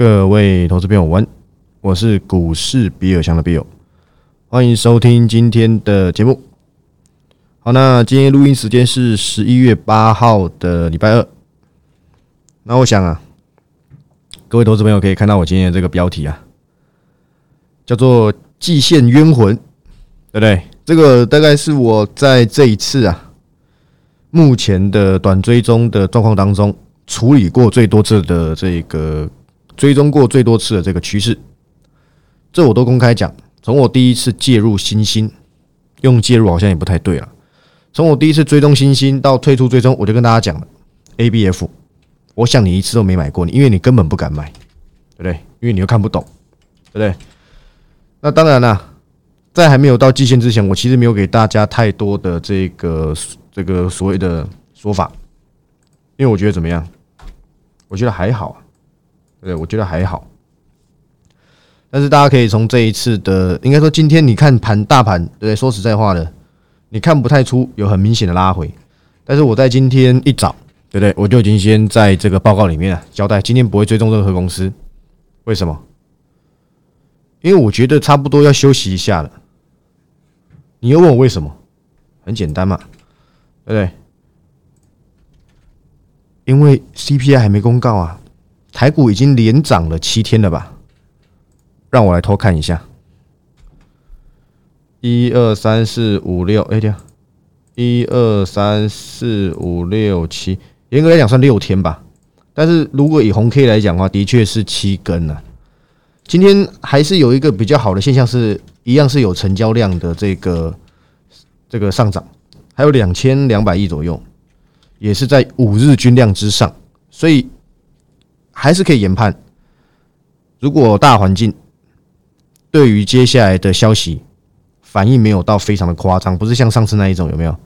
各位投资朋友，晚，我是股市比尔强的比友，欢迎收听今天的节目。好，那今天录音时间是十一月八号的礼拜二。那我想啊，各位投资朋友可以看到我今天的这个标题啊，叫做“季线冤魂”，对不对？这个大概是我在这一次啊，目前的短追踪的状况当中处理过最多次的这个追踪过最多次的这个趋势。这我都公开讲，从我第一次介入新兴，用介入好像也不太对了。从我第一次追踪新兴到退出追踪，我就跟大家讲了，ABF，我想你一次都没买过，你因为你根本不敢买，对不对？因为你又看不懂，对不对？那当然了，在还没有到季线之前，我其实没有给大家太多的这个这个所谓的说法，因为我觉得怎么样？我觉得还好，对，我觉得还好。但是大家可以从这一次的，应该说今天你看盘大盘，对？说实在话的。你看不太出有很明显的拉回，但是我在今天一早，对不对？我就已经先在这个报告里面啊交代，今天不会追踪任何公司。为什么？因为我觉得差不多要休息一下了。你又问我为什么？很简单嘛，对不对？因为 CPI 还没公告啊，台股已经连涨了七天了吧？让我来偷看一下。一二三四五六，哎，对，一二三四五六七，严格来讲算六天吧。但是如果以红 K 来讲的话，的确是七根了。今天还是有一个比较好的现象，是一样是有成交量的这个这个上涨，还有两千两百亿左右，也是在五日均量之上，所以还是可以研判，如果大环境对于接下来的消息。反应没有到非常的夸张，不是像上次那一种有没有？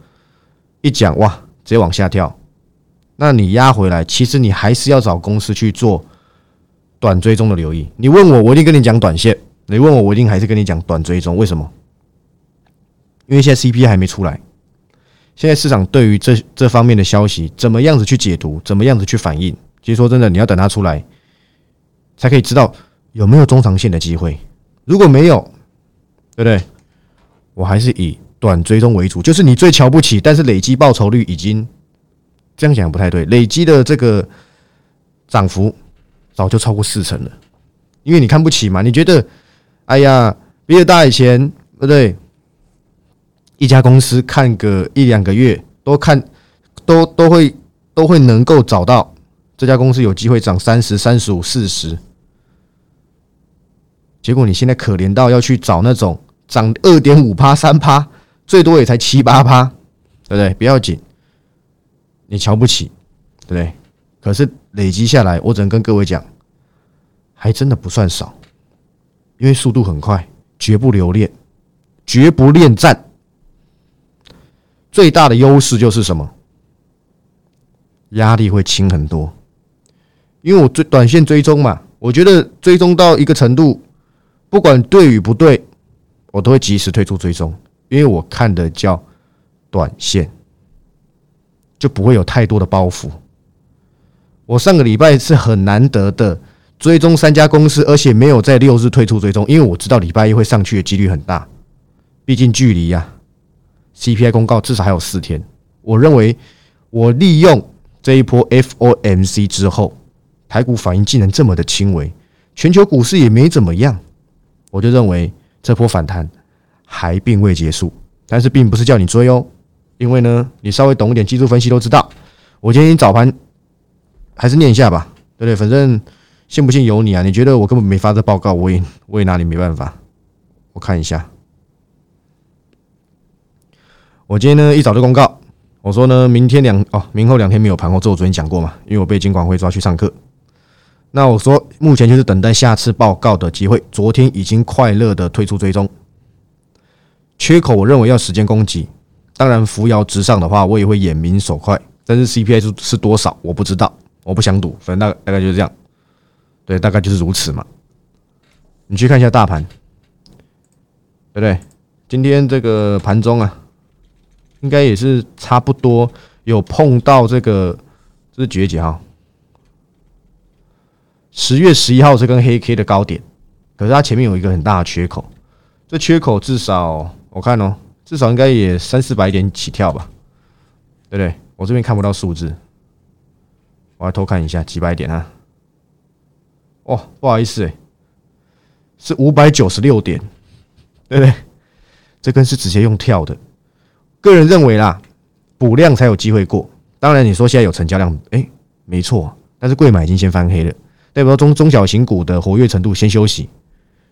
一讲哇，直接往下跳。那你压回来，其实你还是要找公司去做短追踪的留意。你问我，我一定跟你讲短线；你问我，我一定还是跟你讲短追踪。为什么？因为现在 CP 还没出来，现在市场对于这这方面的消息怎么样子去解读，怎么样子去反应？其实说真的，你要等它出来，才可以知道有没有中长线的机会。如果没有，对不对？我还是以短追踪为主，就是你最瞧不起，但是累积报酬率已经这样讲不太对，累积的这个涨幅早就超过四成了，因为你看不起嘛，你觉得哎呀，比尔大以前不对？一家公司看个一两个月都看都都会都会能够找到这家公司有机会涨三十三十五四十，结果你现在可怜到要去找那种。涨二点五趴、三趴，最多也才七八趴，对不对？不要紧，你瞧不起，对不对？可是累积下来，我只能跟各位讲，还真的不算少，因为速度很快，绝不留恋，绝不恋战。最大的优势就是什么？压力会轻很多，因为我追短线追踪嘛，我觉得追踪到一个程度，不管对与不对。我都会及时退出追踪，因为我看的叫短线，就不会有太多的包袱。我上个礼拜是很难得的追踪三家公司，而且没有在六日退出追踪，因为我知道礼拜一会上去的几率很大。毕竟距离呀，CPI 公告至少还有四天。我认为我利用这一波 FOMC 之后，台股反应竟然这么的轻微，全球股市也没怎么样，我就认为。这波反弹还并未结束，但是并不是叫你追哦，因为呢，你稍微懂一点技术分析都知道。我今天早盘还是念一下吧，对不对？反正信不信由你啊。你觉得我根本没发这报告，我也我也拿你没办法。我看一下，我今天呢一早就公告，我说呢，明天两哦，明后两天没有盘后，这我昨天讲过嘛，因为我被监管会抓去上课。那我说，目前就是等待下次报告的机会。昨天已经快乐的退出追踪缺口，我认为要时间攻击。当然，扶摇直上的话，我也会眼明手快。但是 CPI 是是多少，我不知道，我不想赌。反正大大概就是这样，对，大概就是如此嘛。你去看一下大盘，对不对？今天这个盘中啊，应该也是差不多有碰到这个，这是几月几号？十月十一号是跟黑 K 的高点，可是它前面有一个很大的缺口，这缺口至少我看哦，至少应该也三四百点起跳吧，对不对？我这边看不到数字，我来偷看一下几百点啊。哦，不好意思，哎，是五百九十六点，对不对？这根是直接用跳的。个人认为啦，补量才有机会过。当然，你说现在有成交量，哎，没错，但是贵买已经先翻黑了。代表中中小型股的活跃程度先休息，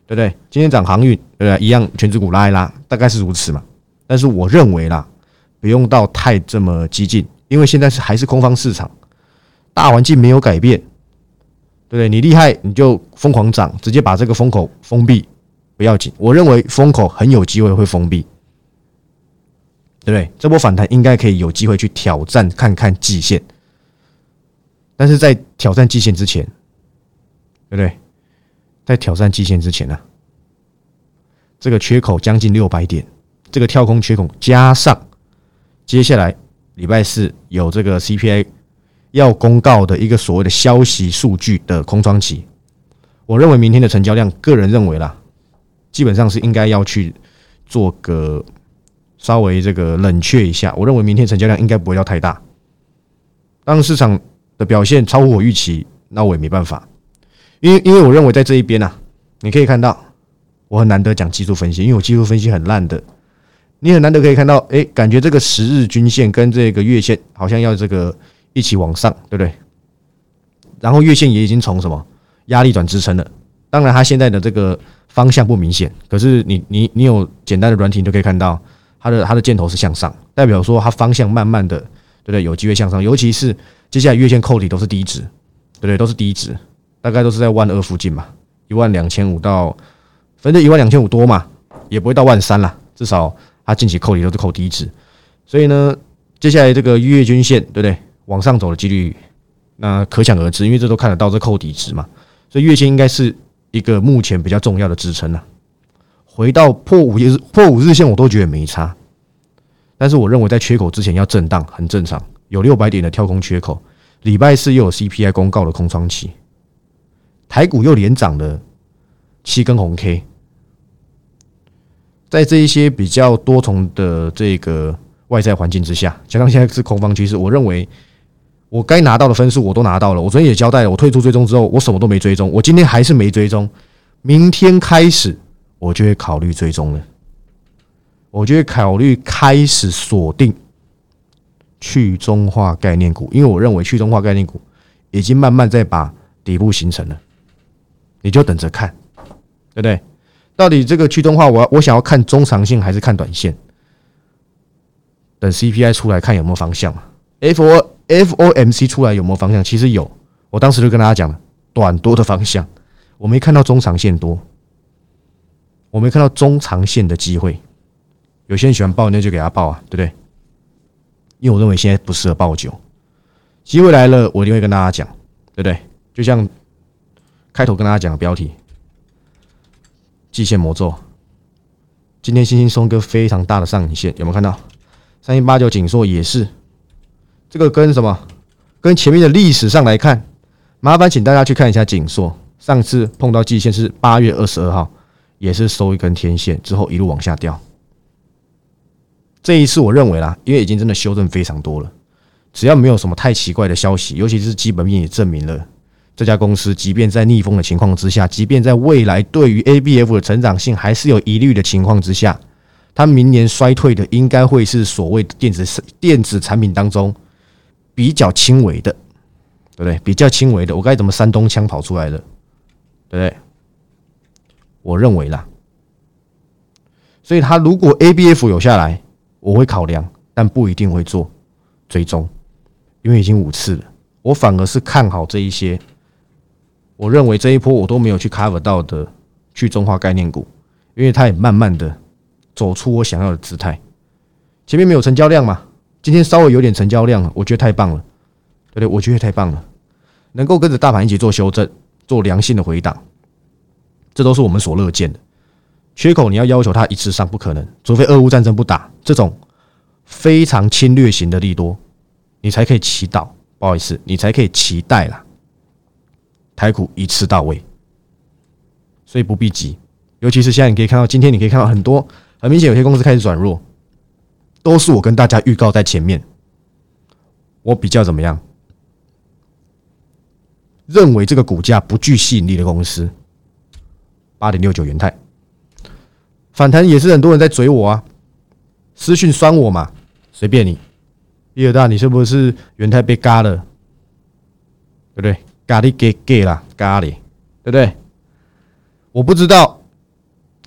对不对？今天涨航运，对不对？一样，全指股拉一拉，大概是如此嘛。但是我认为啦，不用到太这么激进，因为现在是还是空方市场，大环境没有改变，对不对？你厉害你就疯狂涨，直接把这个风口封闭不要紧。我认为风口很有机会会封闭，对不对？这波反弹应该可以有机会去挑战看看季线，但是在挑战季线之前。对不对？在挑战季线之前呢，这个缺口将近六百点，这个跳空缺口加上接下来礼拜四有这个 CPI 要公告的一个所谓的消息数据的空窗期，我认为明天的成交量，个人认为啦，基本上是应该要去做个稍微这个冷却一下。我认为明天成交量应该不会要太大。当市场的表现超乎我预期，那我也没办法。因为因为我认为在这一边呐，你可以看到我很难得讲技术分析，因为我技术分析很烂的。你很难得可以看到，哎，感觉这个十日均线跟这个月线好像要这个一起往上，对不对？然后月线也已经从什么压力转支撑了。当然，它现在的这个方向不明显，可是你你你有简单的软体你就可以看到，它的它的箭头是向上，代表说它方向慢慢的，对不对？有机会向上，尤其是接下来月线扣底都是低值，对不对？都是低值。大概都是在万二附近嘛，一万两千五到，反正一万两千五多嘛，也不会到万三啦。至少它近期扣底都是扣低值，所以呢，接下来这个月均线对不对？往上走的几率那可想而知，因为这都看得到这扣底值嘛，所以月线应该是一个目前比较重要的支撑了。回到破五日破五日线我都觉得没差，但是我认为在缺口之前要震荡很正常，有六百点的跳空缺口，礼拜四又有 CPI 公告的空窗期。台股又连涨了七根红 K，在这一些比较多重的这个外在环境之下，加上现在是空方趋势，我认为我该拿到的分数我都拿到了。我昨天也交代了，我退出追踪之后，我什么都没追踪，我今天还是没追踪。明天开始，我就会考虑追踪了。我就会考虑开始锁定去中化概念股，因为我认为去中化概念股已经慢慢在把底部形成了。你就等着看，对不对？到底这个驱动化，我我想要看中长线还是看短线？等 CPI 出来看有没有方向？F O F O M C 出来有没有方向？其实有，我当时就跟大家讲了，短多的方向，我没看到中长线多，我没看到中长线的机会。有些人喜欢报，那就给他报啊，对不对？因为我认为现在不适合报酒，机会来了，我一定会跟大家讲，对不对？就像。开头跟大家讲的标题，季线魔咒。今天星星松哥非常大的上影线，有没有看到？三一八九锦硕也是，这个跟什么？跟前面的历史上来看，麻烦请大家去看一下锦硕。上次碰到季线是八月二十二号，也是收一根天线之后一路往下掉。这一次我认为啦，因为已经真的修正非常多了，只要没有什么太奇怪的消息，尤其是基本面也证明了。这家公司即便在逆风的情况之下，即便在未来对于 ABF 的成长性还是有疑虑的情况之下，它明年衰退的应该会是所谓的电子电子产品当中比较轻微的，对不对？比较轻微的，我该怎么山东腔跑出来的，对不对？我认为啦，所以它如果 ABF 有下来，我会考量，但不一定会做追踪，因为已经五次了，我反而是看好这一些。我认为这一波我都没有去 cover 到的去中化概念股，因为它也慢慢的走出我想要的姿态。前面没有成交量嘛，今天稍微有点成交量了，我觉得太棒了，对不对？我觉得太棒了，能够跟着大盘一起做修正，做良性的回档，这都是我们所乐见的。缺口你要要求它一次上不可能，除非俄乌战争不打，这种非常侵略型的利多，你才可以祈祷，不好意思，你才可以期待啦。台股一次到位，所以不必急。尤其是现在，你可以看到，今天你可以看到很多很明显，有些公司开始转弱，都是我跟大家预告在前面。我比较怎么样？认为这个股价不具吸引力的公司，八点六九元泰反弹也是很多人在追我啊，私讯酸我嘛，随便你。第二大，你是不是元泰被嘎了？对不对？咖喱给给啦咖喱，对不对？我不知道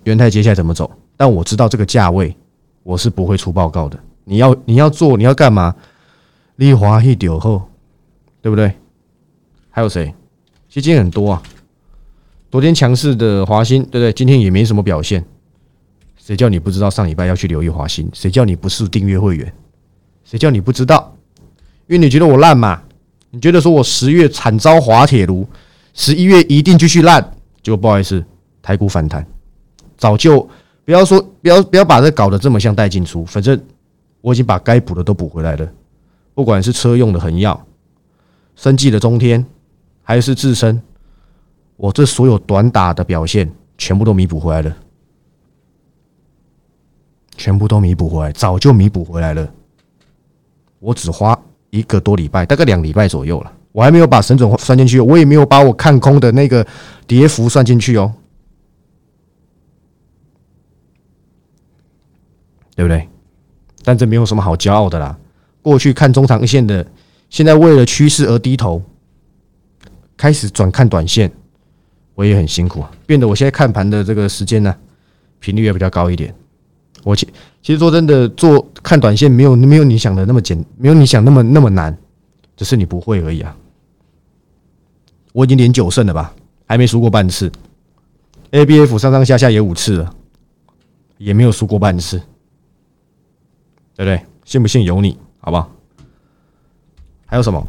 元泰接下来怎么走，但我知道这个价位我是不会出报告的。你要你要做你要干嘛？利华一丢后，对不对？还有谁？基金很多啊。昨天强势的华兴，对不对？今天也没什么表现。谁叫你不知道上礼拜要去留意华兴？谁叫你不是订阅会员？谁叫你不知道？因为你觉得我烂嘛？你觉得说我十月惨遭滑铁卢，十一月一定继续烂？就不好意思，台股反弹，早就不要说不要不要把这搞得这么像带进出。反正我已经把该补的都补回来了，不管是车用的恒耀、生计的中天。还是自身，我这所有短打的表现全部都弥补回来了，全部都弥补回来，早就弥补回来了。我只花一个多礼拜，大概两礼拜左右了，我还没有把神准算进去，我也没有把我看空的那个跌幅算进去哦，对不对？但这没有什么好骄傲的啦。过去看中长线的，现在为了趋势而低头。开始转看短线，我也很辛苦啊，变得我现在看盘的这个时间呢，频率也比较高一点。我其其实说真的，做看短线没有没有你想的那么简，没有你想那么那么难，只是你不会而已啊。我已经连九胜了吧，还没输过半次。A B F 上上下下也五次了，也没有输过半次，对不对？信不信由你，好不好？还有什么？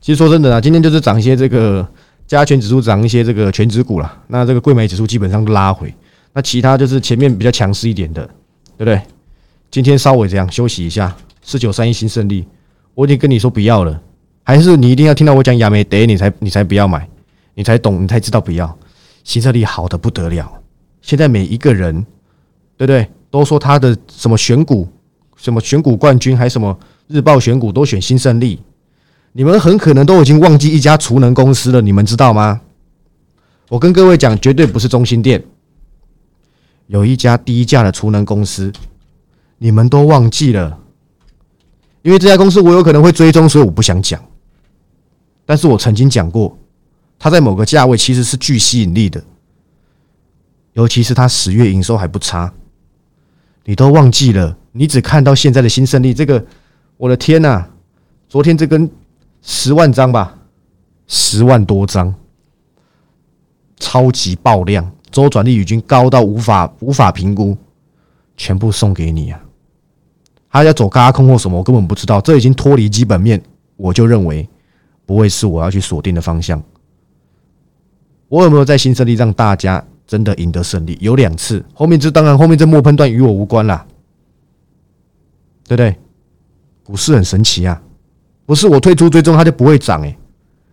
其实说真的啊，今天就是涨一些这个加权指数涨一些这个全指股了。那这个贵美指数基本上都拉回。那其他就是前面比较强势一点的，对不对？今天稍微这样休息一下，四九三一新胜利，我已经跟你说不要了，还是你一定要听到我讲亚美得你才你才不要买，你才懂，你才知道不要。新胜利好的不得了，现在每一个人，对不对？都说他的什么选股，什么选股冠军，还什么日报选股都选新胜利。你们很可能都已经忘记一家储能公司了，你们知道吗？我跟各位讲，绝对不是中心店，有一家低价的储能公司，你们都忘记了。因为这家公司我有可能会追踪，所以我不想讲。但是我曾经讲过，它在某个价位其实是具吸引力的，尤其是它十月营收还不差，你都忘记了，你只看到现在的新胜利，这个，我的天呐！昨天这根。十万张吧，十万多张，超级爆量，周转率已经高到无法无法评估，全部送给你啊！他要走嘎空或什么，我根本不知道，这已经脱离基本面，我就认为不会是我要去锁定的方向。我有没有在新胜利让大家真的赢得胜利？有两次，后面这当然后面这末喷段与我无关啦，对不对？股市很神奇啊！不是我退出追踪它就不会涨诶，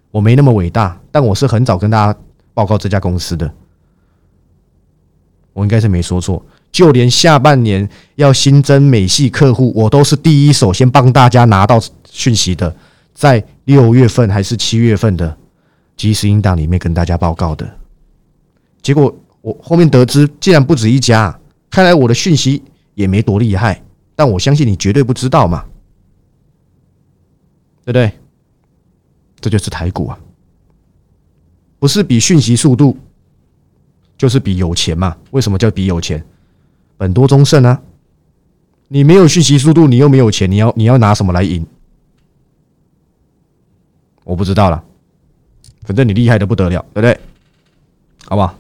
我没那么伟大，但我是很早跟大家报告这家公司的，我应该是没说错。就连下半年要新增美系客户，我都是第一手先帮大家拿到讯息的，在六月份还是七月份的即时音档里面跟大家报告的。结果我后面得知，竟然不止一家，看来我的讯息也没多厉害，但我相信你绝对不知道嘛。对不对？这就是台股啊，不是比讯息速度，就是比有钱嘛？为什么叫比有钱？本多中胜啊！你没有讯息速度，你又没有钱，你要你要拿什么来赢？我不知道了，反正你厉害的不得了，对不对？好不好？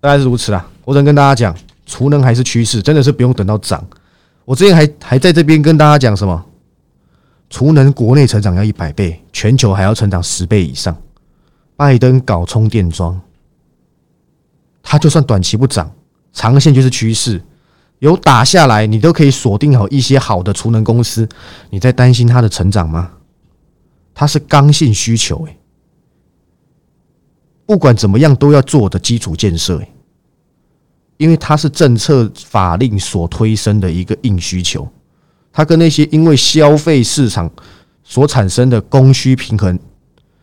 大概是如此啦。我只能跟大家讲，储能还是趋势，真的是不用等到涨。我之前还还在这边跟大家讲什么？储能国内成长要一百倍，全球还要成长十倍以上。拜登搞充电桩，它就算短期不涨，长线就是趋势。有打下来，你都可以锁定好一些好的储能公司。你在担心它的成长吗？它是刚性需求，哎，不管怎么样都要做的基础建设，哎，因为它是政策法令所推升的一个硬需求，它跟那些因为消费市场所产生的供需平衡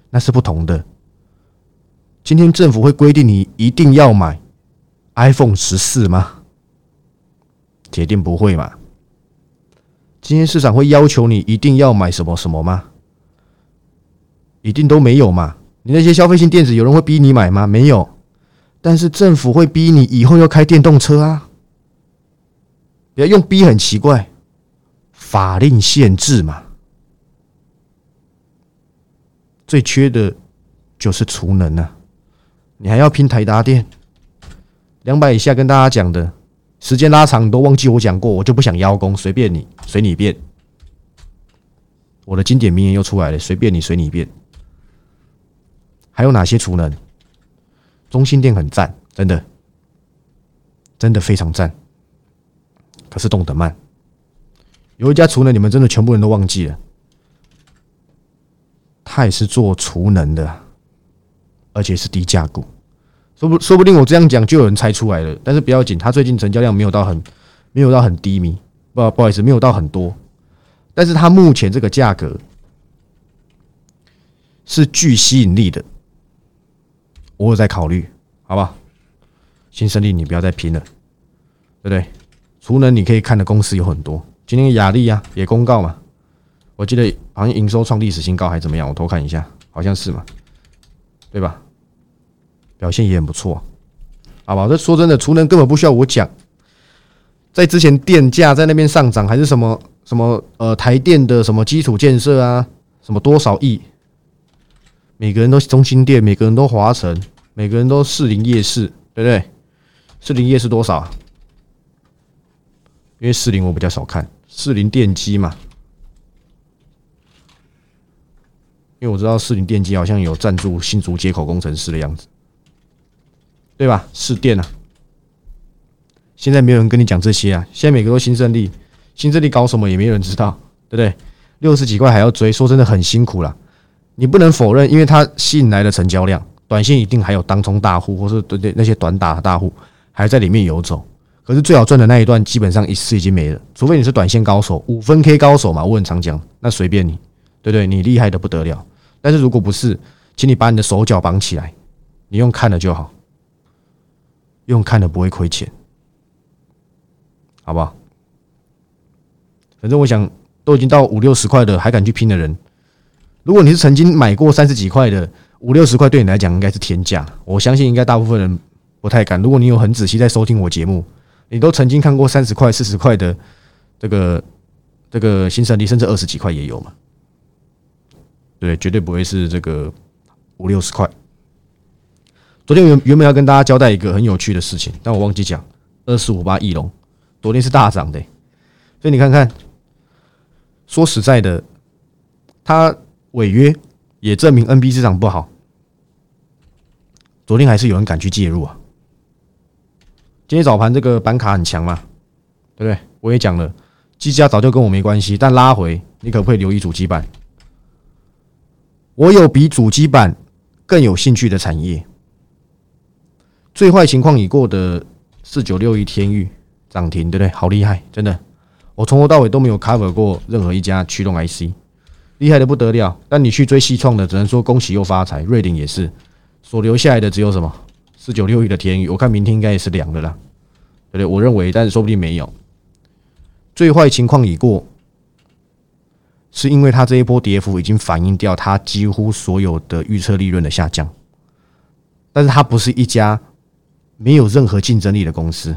那是不同的。今天政府会规定你一定要买 iPhone 十四吗？铁定不会嘛。今天市场会要求你一定要买什么什么吗？一定都没有嘛。你那些消费性电子，有人会逼你买吗？没有。但是政府会逼你以后要开电动车啊。不要用逼很奇怪，法令限制嘛。最缺的就是储能啊。你还要拼台达电，两百以下跟大家讲的，时间拉长你都忘记我讲过，我就不想邀功，随便你，随你便。我的经典名言又出来了，随便你，随你便。还有哪些储能？中心店很赞，真的，真的非常赞。可是动得慢，有一家储能，你们真的全部人都忘记了，他也是做储能的。而且是低价股，说不说不定我这样讲就有人猜出来了。但是不要紧，它最近成交量没有到很没有到很低迷，不不好意思，没有到很多。但是它目前这个价格是具吸引力的，我有在考虑，好不好？新胜利，你不要再拼了，对不对？除能你可以看的公司有很多，今天雅丽啊也公告嘛，我记得好像营收创历史新高还怎么样？我偷看一下，好像是嘛。对吧？表现也很不错，好吧？这说真的，储能根本不需要我讲。在之前电价在那边上涨，还是什么什么呃台电的什么基础建设啊，什么多少亿，每个人都中心店，每个人都华晨，每个人都士林夜市，对不对？士林夜市多少？因为士林我比较少看，士林电机嘛。因为我知道四零电机好像有赞助新竹接口工程师的样子，对吧？市电啊，现在没有人跟你讲这些啊。现在每个都新胜利，新胜利搞什么也没有人知道，对不对？六十几块还要追，说真的很辛苦了。你不能否认，因为它吸引来的成交量，短线一定还有当冲大户，或是对对那些短打的大户还在里面游走。可是最好赚的那一段，基本上一次已经没了，除非你是短线高手，五分 K 高手嘛。我很常讲，那随便你，对不对？你厉害的不得了。但是如果不是，请你把你的手脚绑起来，你用看的就好，用看的不会亏钱，好不好？反正我想，都已经到五六十块的，还敢去拼的人，如果你是曾经买过三十几块的，五六十块对你来讲应该是天价。我相信应该大部分人不太敢。如果你有很仔细在收听我节目，你都曾经看过三十块、四十块的这个这个新胜利，甚至二十几块也有嘛。对，绝对不会是这个五六十块。昨天原原本要跟大家交代一个很有趣的事情，但我忘记讲。二四五八翼龙昨天是大涨的，所以你看看，说实在的，它违约也证明 NB 市场不好。昨天还是有人敢去介入啊。今天早盘这个板卡很强嘛，对不对？我也讲了，机价早就跟我没关系，但拉回你可不可以留意主机板？我有比主机板更有兴趣的产业。最坏情况已过的四九六一天域涨停，对不对？好厉害，真的。我从头到尾都没有 cover 过任何一家驱动 IC，厉害的不得了。但你去追西创的，只能说恭喜又发财。瑞鼎也是，所留下来的只有什么四九六一的天域。我看明天应该也是凉的啦，对不对？我认为，但是说不定没有。最坏情况已过。是因为它这一波跌幅已经反映掉它几乎所有的预测利润的下降，但是它不是一家没有任何竞争力的公司，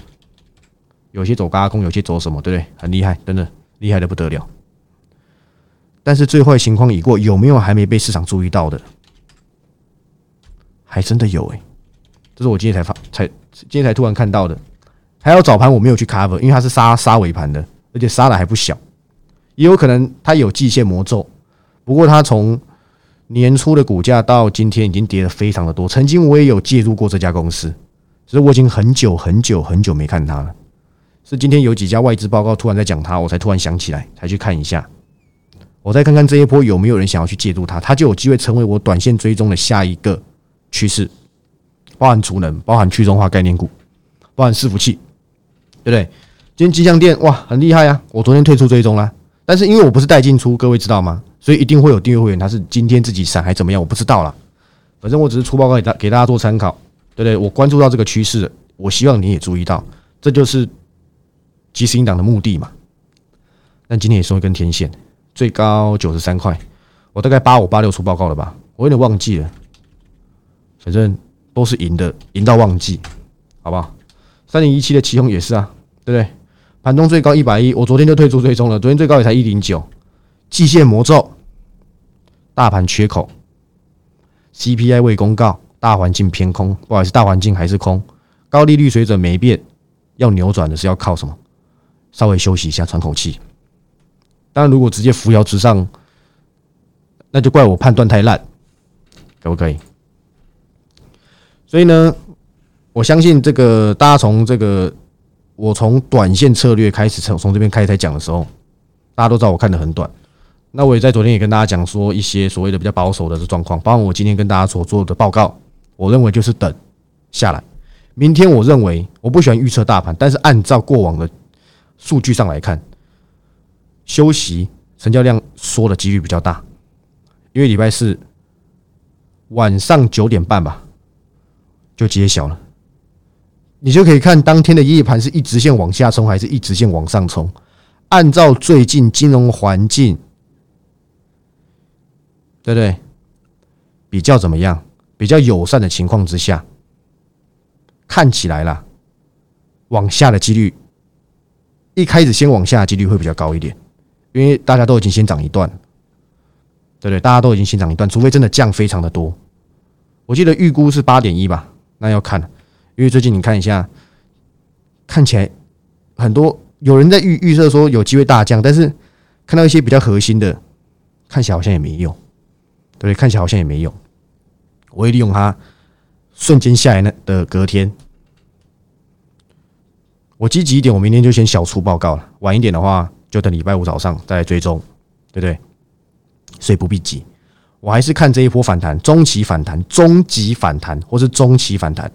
有些走高空，有些走什么，对不对？很厉害，真的厉害的不得了。但是最坏情况已过，有没有还没被市场注意到的？还真的有诶，这是我今天才发，才今天才突然看到的。还有早盘我没有去 cover，因为它是杀杀尾盘的，而且杀的还不小。也有可能它有季线魔咒，不过它从年初的股价到今天已经跌了非常的多。曾经我也有介入过这家公司，只是我已经很久很久很久没看它了。是今天有几家外资报告突然在讲它，我才突然想起来，才去看一下。我再看看这一波有没有人想要去介入它，它就有机会成为我短线追踪的下一个趋势，包含储能，包含去中化概念股，包含伺服器，对不对？今天吉祥店哇，很厉害啊！我昨天退出追踪啦，但是因为我不是带进出，各位知道吗？所以一定会有订阅会员，他是今天自己闪还怎么样，我不知道啦。反正我只是出报告给大给大家做参考，对不对？我关注到这个趋势，我希望你也注意到，这就是即时音档的目的嘛。但今天也收一根天线。最高九十三块，我大概八五八六出报告了吧？我有点忘记了，反正都是赢的，赢到忘记，好不好？三零一七的起哄也是啊，对不对？盘中最高一百一，我昨天就退出追踪了，昨天最高也才一零九。季线魔咒，大盘缺口，CPI 未公告，大环境偏空，不好意思，大环境还是空，高利率水准没变，要扭转的是要靠什么？稍微休息一下，喘口气。当然，如果直接扶摇直上，那就怪我判断太烂，可不可以？所以呢，我相信这个大家从这个我从短线策略开始从从这边开始在讲的时候，大家都知道我看的很短。那我也在昨天也跟大家讲说一些所谓的比较保守的状况，包括我今天跟大家所做的报告，我认为就是等下来。明天我认为我不喜欢预测大盘，但是按照过往的数据上来看。休息，成交量缩的几率比较大，因为礼拜四晚上九点半吧就揭晓了，你就可以看当天的夜盘是一直线往下冲还是一直线往上冲。按照最近金融环境，对不对？比较怎么样？比较友善的情况之下，看起来啦，往下的几率一开始先往下的几率会比较高一点。因为大家都已经先涨一段，对不对？大家都已经先涨一段，除非真的降非常的多。我记得预估是八点一吧，那要看，因为最近你看一下，看起来很多有人在预预测说有机会大降，但是看到一些比较核心的，看起来好像也没用，对不对？看起来好像也没用。我会利用它瞬间下来那的隔天，我积极一点，我明天就先小出报告了。晚一点的话。就等礼拜五早上再追踪，对不对？所以不必急，我还是看这一波反弹，中期反弹、中级反弹或是中期反弹，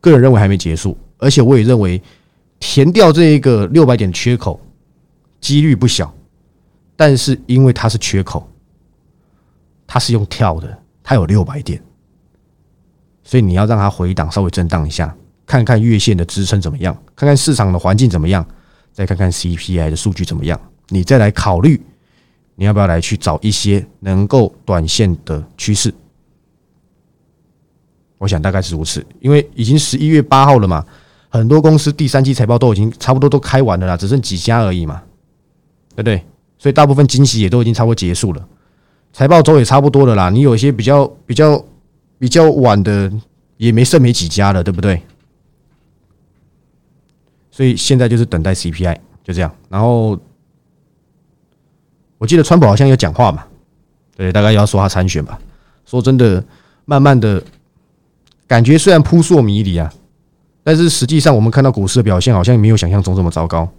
个人认为还没结束，而且我也认为填掉这一个六百点缺口几率不小，但是因为它是缺口，它是用跳的，它有六百点，所以你要让它回档，稍微震荡一下，看看月线的支撑怎么样，看看市场的环境怎么样。再看看 CPI 的数据怎么样，你再来考虑你要不要来去找一些能够短线的趋势。我想大概是如此，因为已经十一月八号了嘛，很多公司第三季财报都已经差不多都开完了啦，只剩几家而已嘛，对不对？所以大部分惊喜也都已经差不多结束了，财报周也差不多了啦。你有一些比较比较比较晚的，也没剩没几家了，对不对？所以现在就是等待 CPI，就这样。然后我记得川普好像有讲话嘛，对，大概要说他参选吧。说真的，慢慢的感觉虽然扑朔迷离啊，但是实际上我们看到股市的表现好像没有想象中这么糟糕。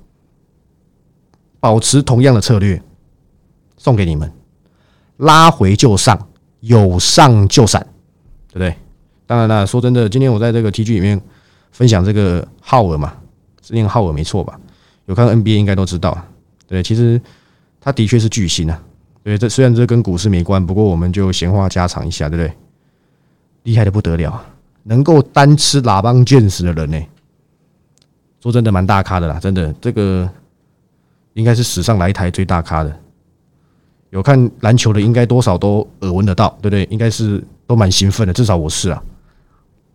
保持同样的策略，送给你们，拉回就上，有上就闪，对不对？当然了，说真的，今天我在这个 TG 里面分享这个浩尔嘛。是念浩尔没错吧？有看 NBA 应该都知道，对，其实他的确是巨星啊。对，这虽然这跟股市没关，不过我们就闲话家常一下，对不对？厉害的不得了，能够单吃喇叭剑士的人呢，说真的蛮大咖的啦，真的，这个应该是史上来台最大咖的。有看篮球的，应该多少都耳闻得到，对不对？应该是都蛮兴奋的，至少我是啊。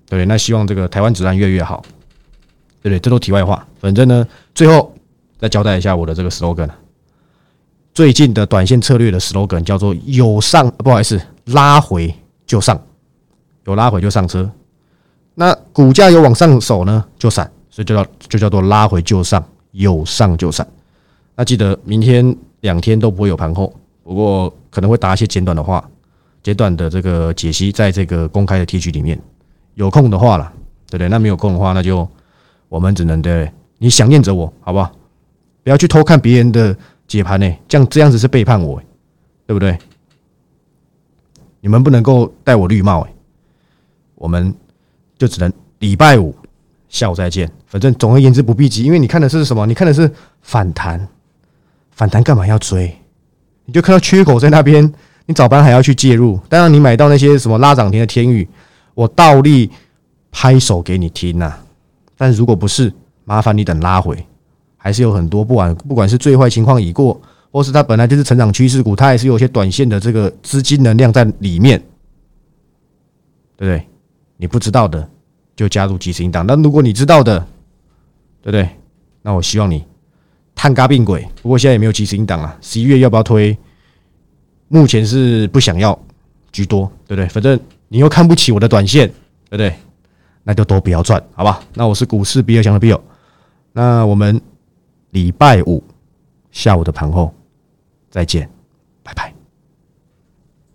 对，那希望这个台湾治安越越好。对不对？这都题外话。反正呢，最后再交代一下我的这个 slogan。最近的短线策略的 slogan 叫做“有上”，不好意思，拉回就上，有拉回就上车。那股价有往上走呢，就闪，所以就叫就叫做拉回就上，有上就闪。那记得明天两天都不会有盘后，不过可能会答一些简短的话，简短的这个解析，在这个公开的提取里面，有空的话了，对不对？那没有空的话，那就。我们只能对你想念着我，好不好？不要去偷看别人的解盘呢，这样这样子是背叛我。对不对？你们不能够戴我绿帽哎，我们就只能礼拜五下午再见。反正总而言之不必急，因为你看的是什么？你看的是反弹，反弹干嘛要追？你就看到缺口在那边，你早班还要去介入。当然，你买到那些什么拉涨停的天宇，我倒立拍手给你听呐。但如果不是，麻烦你等拉回，还是有很多不管不管是最坏情况已过。或是它本来就是成长趋势股，它也是有些短线的这个资金能量在里面，对不对？你不知道的就加入即时应档，那如果你知道的，对不对？那我希望你探嘎并轨。不过现在也没有即时应档啊，十一月要不要推？目前是不想要居多，对不对？反正你又看不起我的短线，对不对？那就都不要赚，好吧？那我是股市比尔强的比尔，那我们礼拜五下午的盘后。再见，拜拜。